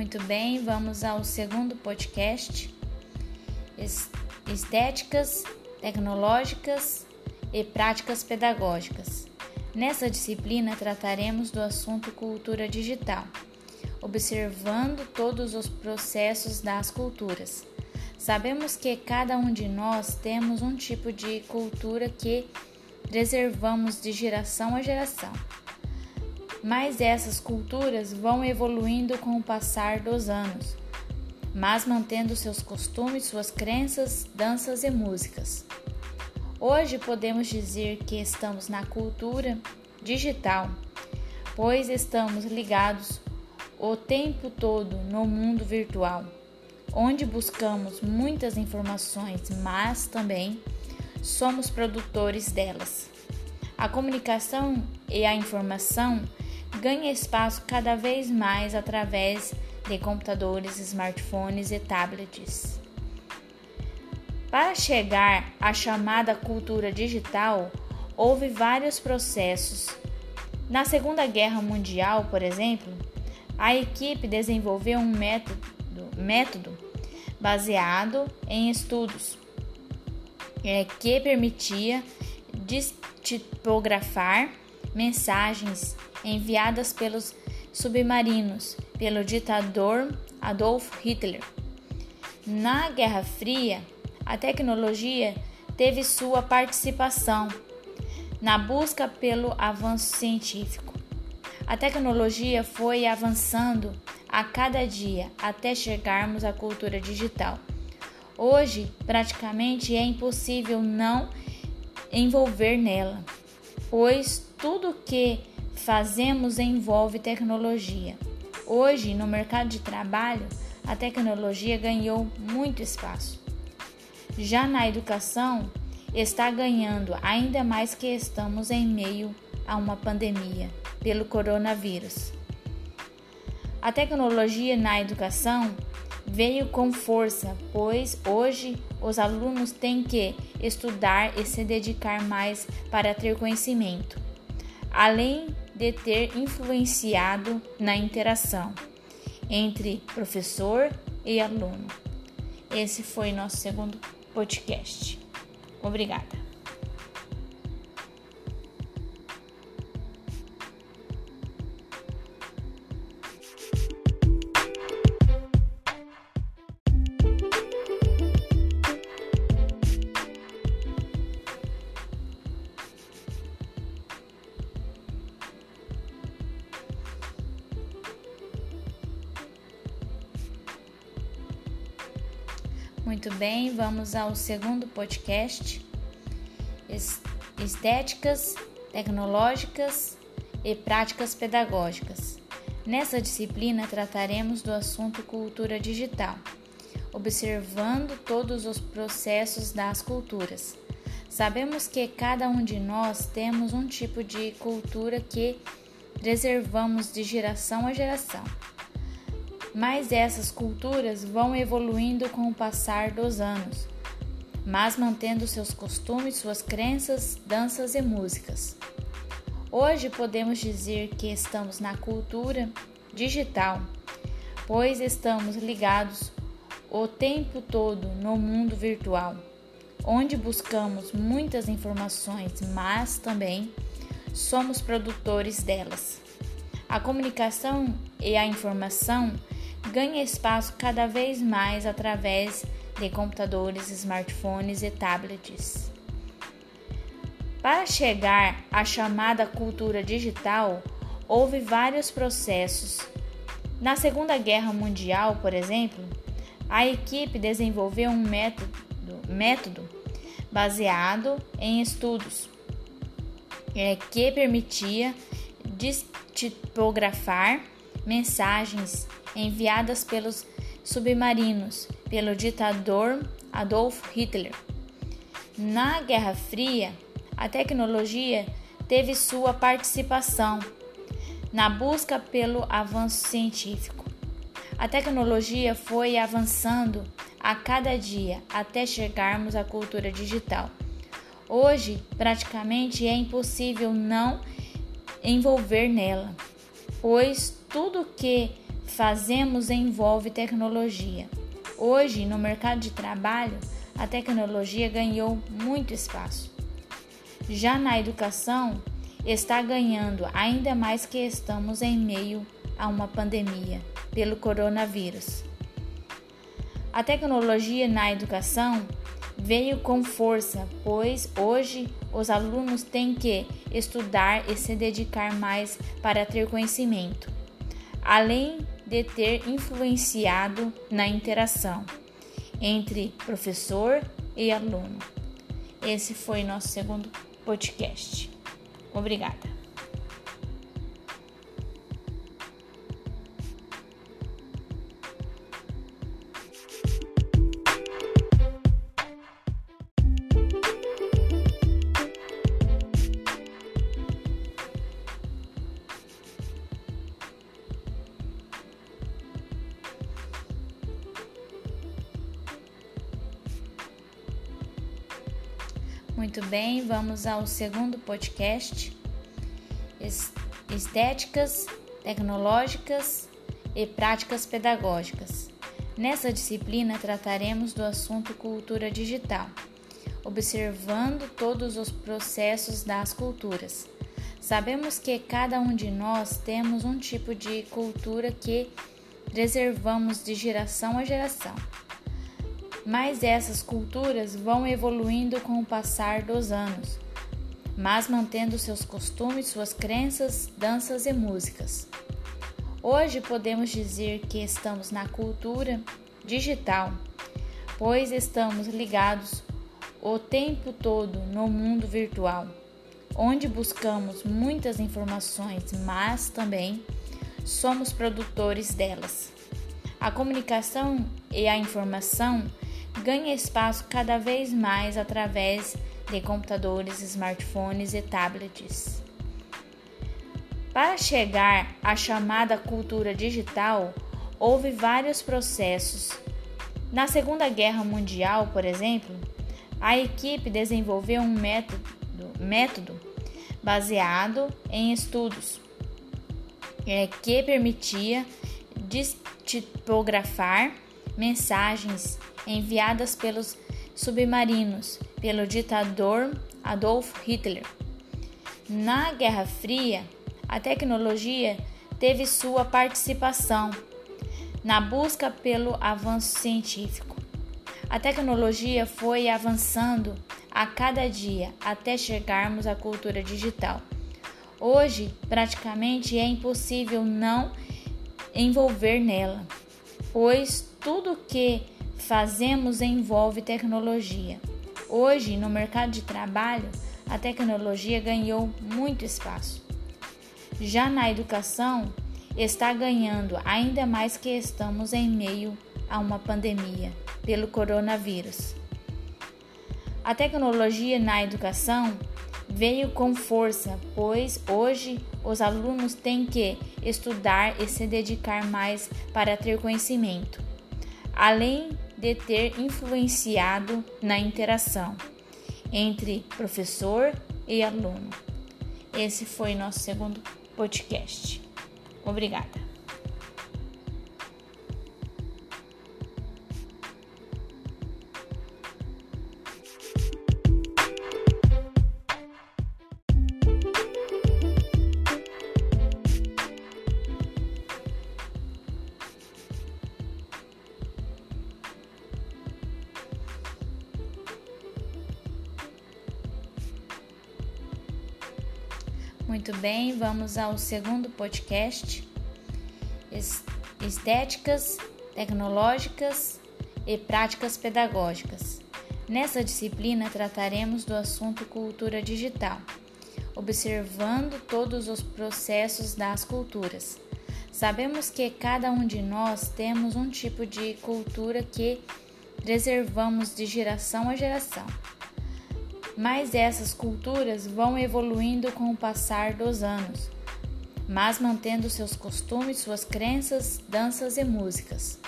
Muito bem, vamos ao segundo podcast: Estéticas, Tecnológicas e Práticas Pedagógicas. Nessa disciplina trataremos do assunto cultura digital, observando todos os processos das culturas. Sabemos que cada um de nós temos um tipo de cultura que preservamos de geração a geração mas essas culturas vão evoluindo com o passar dos anos, mas mantendo seus costumes, suas crenças, danças e músicas. Hoje podemos dizer que estamos na cultura digital, pois estamos ligados o tempo todo no mundo virtual, onde buscamos muitas informações, mas também somos produtores delas. A comunicação e a informação ganha espaço cada vez mais através de computadores, smartphones e tablets. Para chegar à chamada cultura digital, houve vários processos. Na Segunda Guerra Mundial, por exemplo, a equipe desenvolveu um método, método baseado em estudos é, que permitia tipografar mensagens enviadas pelos submarinos pelo ditador Adolf Hitler. Na Guerra Fria, a tecnologia teve sua participação na busca pelo avanço científico. A tecnologia foi avançando a cada dia até chegarmos à cultura digital. Hoje, praticamente é impossível não envolver nela, pois tudo que fazemos envolve tecnologia. Hoje, no mercado de trabalho, a tecnologia ganhou muito espaço. Já na educação, está ganhando ainda mais que estamos em meio a uma pandemia pelo coronavírus. A tecnologia na educação veio com força, pois hoje os alunos têm que estudar e se dedicar mais para ter conhecimento. Além de ter influenciado na interação entre professor e aluno. Esse foi nosso segundo podcast. Obrigada. Muito bem, vamos ao segundo podcast: Estéticas, Tecnológicas e Práticas Pedagógicas. Nessa disciplina trataremos do assunto cultura digital, observando todos os processos das culturas. Sabemos que cada um de nós temos um tipo de cultura que preservamos de geração a geração mas essas culturas vão evoluindo com o passar dos anos, mas mantendo seus costumes, suas crenças, danças e músicas. Hoje podemos dizer que estamos na cultura digital, pois estamos ligados o tempo todo no mundo virtual, onde buscamos muitas informações, mas também somos produtores delas. A comunicação e a informação ganha espaço cada vez mais através de computadores, smartphones e tablets. Para chegar à chamada cultura digital, houve vários processos. Na Segunda Guerra Mundial, por exemplo, a equipe desenvolveu um método, método baseado em estudos é, que permitia tipografar mensagens enviadas pelos submarinos pelo ditador Adolf Hitler. Na Guerra Fria, a tecnologia teve sua participação na busca pelo avanço científico. A tecnologia foi avançando a cada dia até chegarmos à cultura digital. Hoje, praticamente é impossível não envolver nela, pois tudo que fazemos envolve tecnologia. Hoje, no mercado de trabalho, a tecnologia ganhou muito espaço. Já na educação, está ganhando ainda mais que estamos em meio a uma pandemia pelo coronavírus. A tecnologia na educação veio com força, pois hoje os alunos têm que estudar e se dedicar mais para ter conhecimento, além de ter influenciado na interação entre professor e aluno. Esse foi nosso segundo podcast. Obrigada. Muito bem, vamos ao segundo podcast: Estéticas, Tecnológicas e Práticas Pedagógicas. Nessa disciplina trataremos do assunto cultura digital, observando todos os processos das culturas. Sabemos que cada um de nós temos um tipo de cultura que preservamos de geração a geração mas essas culturas vão evoluindo com o passar dos anos, mas mantendo seus costumes, suas crenças, danças e músicas. Hoje podemos dizer que estamos na cultura digital, pois estamos ligados o tempo todo no mundo virtual, onde buscamos muitas informações, mas também somos produtores delas. A comunicação e a informação ganha espaço cada vez mais através de computadores, smartphones e tablets. Para chegar à chamada cultura digital, houve vários processos. Na Segunda Guerra Mundial, por exemplo, a equipe desenvolveu um método, método baseado em estudos é, que permitia tipografar mensagens enviadas pelos submarinos pelo ditador Adolf Hitler. Na Guerra Fria, a tecnologia teve sua participação na busca pelo avanço científico. A tecnologia foi avançando a cada dia até chegarmos à cultura digital. Hoje, praticamente é impossível não envolver nela, pois tudo que fazemos envolve tecnologia. Hoje, no mercado de trabalho, a tecnologia ganhou muito espaço. Já na educação, está ganhando ainda mais que estamos em meio a uma pandemia pelo coronavírus. A tecnologia na educação veio com força, pois hoje os alunos têm que estudar e se dedicar mais para ter conhecimento, além de ter influenciado na interação entre professor e aluno. Esse foi nosso segundo podcast. Obrigada. Muito bem, vamos ao segundo podcast: Estéticas, Tecnológicas e Práticas Pedagógicas. Nessa disciplina trataremos do assunto cultura digital, observando todos os processos das culturas. Sabemos que cada um de nós temos um tipo de cultura que preservamos de geração a geração mas essas culturas vão evoluindo com o passar dos anos, mas mantendo seus costumes, suas crenças, danças e músicas.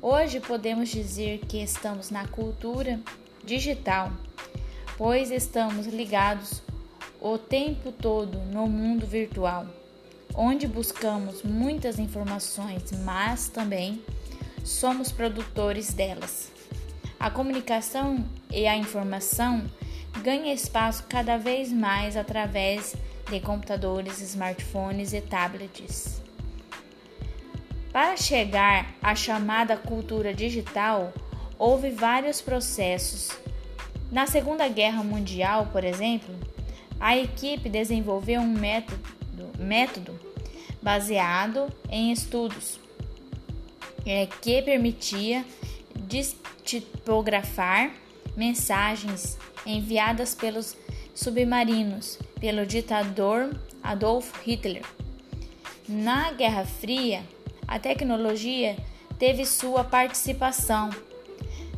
Hoje podemos dizer que estamos na cultura digital, pois estamos ligados o tempo todo no mundo virtual, onde buscamos muitas informações, mas também somos produtores delas. A comunicação e a informação ganham espaço cada vez mais através de computadores, smartphones e tablets. Para chegar à chamada cultura digital, houve vários processos. Na Segunda Guerra Mundial, por exemplo, a equipe desenvolveu um método, método baseado em estudos é, que permitia tipografar mensagens enviadas pelos submarinos pelo ditador Adolf Hitler. Na Guerra Fria, a tecnologia teve sua participação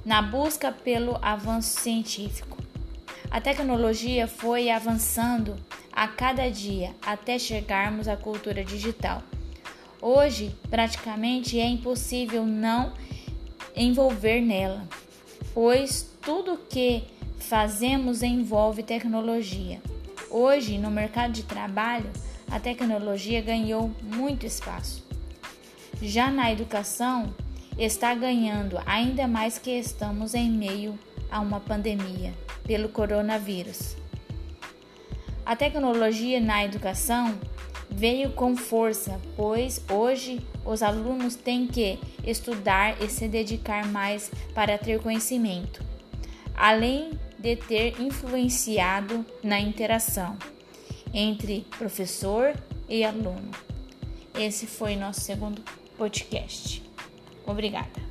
na busca pelo avanço científico. A tecnologia foi avançando a cada dia até chegarmos à cultura digital. Hoje, praticamente é impossível não envolver nela, pois tudo que fazemos envolve tecnologia. Hoje, no mercado de trabalho, a tecnologia ganhou muito espaço. Já na educação, está ganhando ainda mais que estamos em meio a uma pandemia pelo coronavírus. A tecnologia na educação veio com força, pois hoje os alunos têm que estudar e se dedicar mais para ter conhecimento, além de ter influenciado na interação entre professor e aluno. Esse foi nosso segundo podcast. Obrigada.